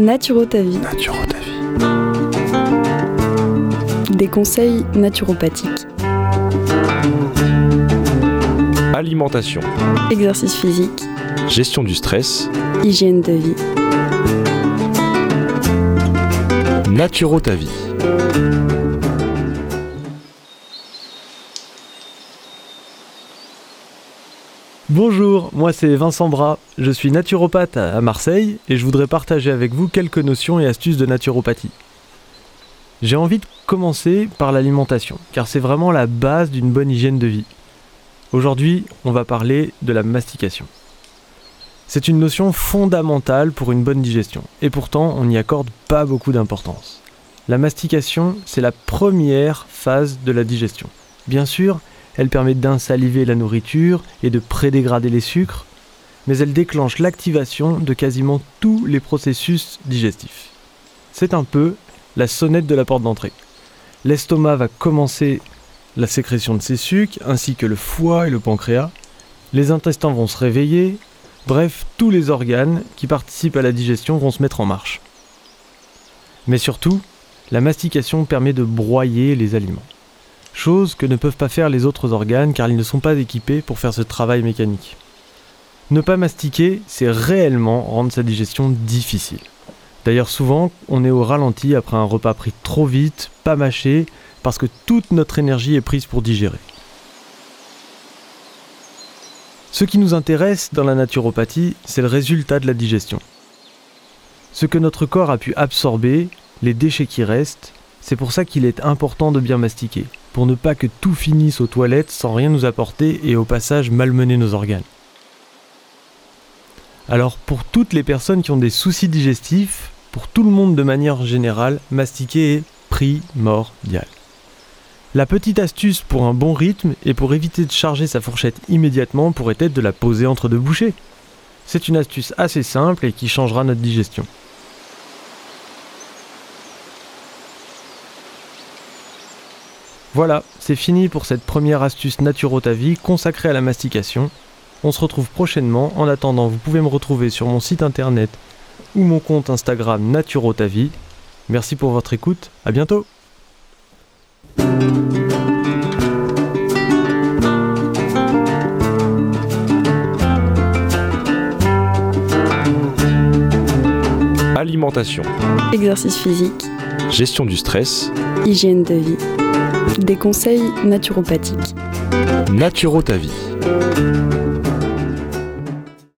Naturo ta vie. Naturo ta vie. Des conseils naturopathiques. Alimentation. Exercice physique. Gestion du stress. Hygiène de vie. Naturo ta vie. Bonjour, moi c'est Vincent Bras, je suis naturopathe à Marseille et je voudrais partager avec vous quelques notions et astuces de naturopathie. J'ai envie de commencer par l'alimentation, car c'est vraiment la base d'une bonne hygiène de vie. Aujourd'hui, on va parler de la mastication. C'est une notion fondamentale pour une bonne digestion, et pourtant on n'y accorde pas beaucoup d'importance. La mastication, c'est la première phase de la digestion. Bien sûr, elle permet d'insaliver la nourriture et de prédégrader les sucres, mais elle déclenche l'activation de quasiment tous les processus digestifs. C'est un peu la sonnette de la porte d'entrée. L'estomac va commencer la sécrétion de ses sucs, ainsi que le foie et le pancréas. Les intestins vont se réveiller, bref, tous les organes qui participent à la digestion vont se mettre en marche. Mais surtout, la mastication permet de broyer les aliments chose que ne peuvent pas faire les autres organes car ils ne sont pas équipés pour faire ce travail mécanique. Ne pas mastiquer, c'est réellement rendre sa digestion difficile. D'ailleurs souvent, on est au ralenti après un repas pris trop vite, pas mâché, parce que toute notre énergie est prise pour digérer. Ce qui nous intéresse dans la naturopathie, c'est le résultat de la digestion. Ce que notre corps a pu absorber, les déchets qui restent, c'est pour ça qu'il est important de bien mastiquer pour ne pas que tout finisse aux toilettes sans rien nous apporter et au passage malmener nos organes. Alors pour toutes les personnes qui ont des soucis digestifs, pour tout le monde de manière générale, mastiquer est primordial. La petite astuce pour un bon rythme et pour éviter de charger sa fourchette immédiatement pourrait être de la poser entre deux bouchées. C'est une astuce assez simple et qui changera notre digestion. Voilà, c'est fini pour cette première astuce Naturotavie consacrée à la mastication. On se retrouve prochainement. En attendant, vous pouvez me retrouver sur mon site internet ou mon compte Instagram Naturotavie. Merci pour votre écoute. À bientôt. Alimentation. Exercice physique. Gestion du stress. Hygiène de vie. Des conseils naturopathiques. Naturo ta vie.